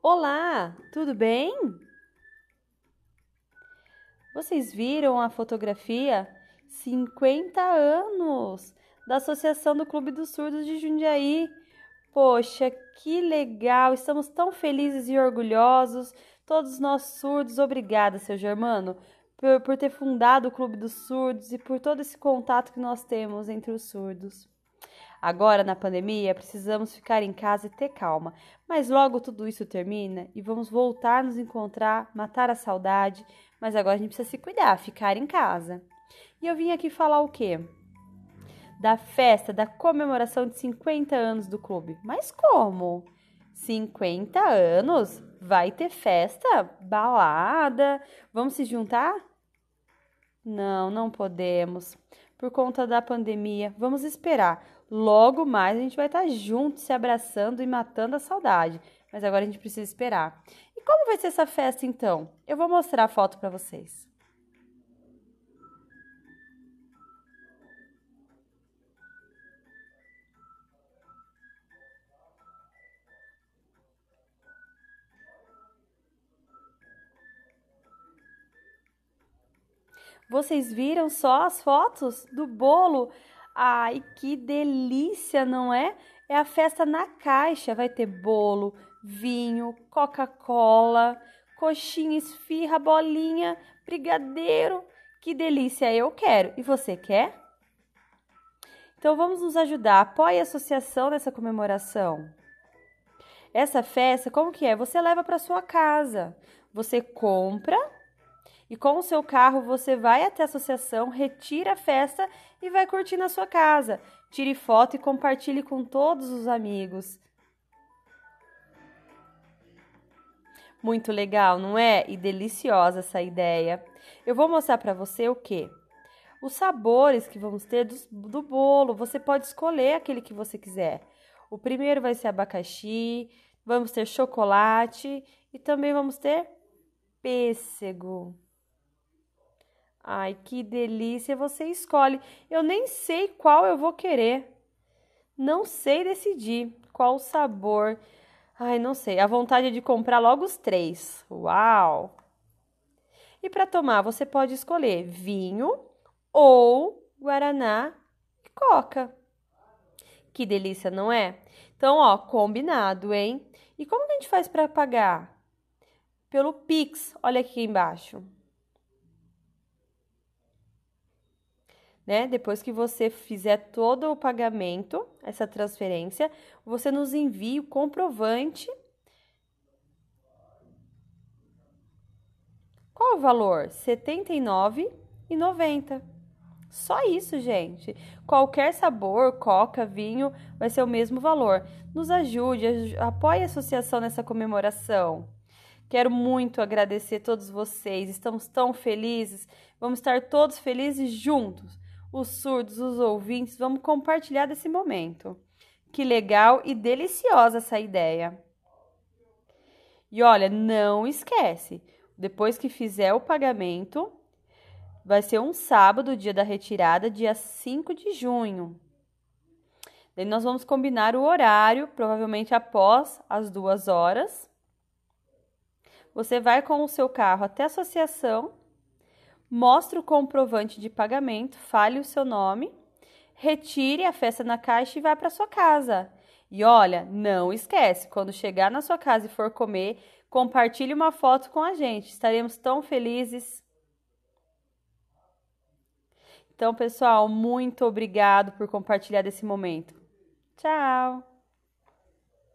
Olá, tudo bem? Vocês viram a fotografia? 50 anos da Associação do Clube dos Surdos de Jundiaí. Poxa, que legal! Estamos tão felizes e orgulhosos. Todos nós surdos, obrigada, seu Germano, por, por ter fundado o Clube dos Surdos e por todo esse contato que nós temos entre os surdos. Agora, na pandemia, precisamos ficar em casa e ter calma, mas logo tudo isso termina e vamos voltar a nos encontrar, matar a saudade, mas agora a gente precisa se cuidar, ficar em casa. E eu vim aqui falar o quê? Da festa, da comemoração de 50 anos do clube. Mas como? 50 anos? Vai ter festa? Balada? Vamos se juntar? Não, não podemos. Por conta da pandemia, vamos esperar. Logo mais a gente vai estar juntos, se abraçando e matando a saudade. Mas agora a gente precisa esperar. E como vai ser essa festa então? Eu vou mostrar a foto para vocês. Vocês viram só as fotos do bolo? Ai, que delícia, não é? É a festa na caixa. Vai ter bolo, vinho, Coca-Cola, coxinha, esfirra, bolinha, brigadeiro. Que delícia, eu quero. E você quer? Então vamos nos ajudar. Apoie a associação nessa comemoração. Essa festa, como que é? Você leva para sua casa. Você compra e com o seu carro você vai até a associação, retira a festa e vai curtir na sua casa. Tire foto e compartilhe com todos os amigos. Muito legal, não é? E deliciosa essa ideia. Eu vou mostrar para você o que? Os sabores que vamos ter do, do bolo. Você pode escolher aquele que você quiser. O primeiro vai ser abacaxi, vamos ter chocolate e também vamos ter pêssego. Ai, que delícia! Você escolhe. Eu nem sei qual eu vou querer. Não sei decidir qual o sabor. Ai, não sei. A vontade é de comprar logo os três. Uau! E para tomar, você pode escolher vinho ou guaraná e coca. Que delícia, não é? Então, ó, combinado, hein? E como que a gente faz para pagar? Pelo Pix, olha aqui embaixo. Né? Depois que você fizer todo o pagamento, essa transferência, você nos envia o comprovante. Qual o valor? R$ 79,90. Só isso, gente. Qualquer sabor, coca, vinho, vai ser o mesmo valor. Nos ajude, apoie a associação nessa comemoração. Quero muito agradecer a todos vocês. Estamos tão felizes. Vamos estar todos felizes juntos os surdos, os ouvintes, vamos compartilhar desse momento. Que legal e deliciosa essa ideia. E olha, não esquece, depois que fizer o pagamento, vai ser um sábado, dia da retirada, dia 5 de junho. Daí nós vamos combinar o horário, provavelmente após as duas horas. Você vai com o seu carro até a associação mostre o comprovante de pagamento, fale o seu nome, retire a festa na caixa e vá para sua casa. E olha, não esquece, quando chegar na sua casa e for comer, compartilhe uma foto com a gente. Estaremos tão felizes. Então, pessoal, muito obrigado por compartilhar desse momento. Tchau!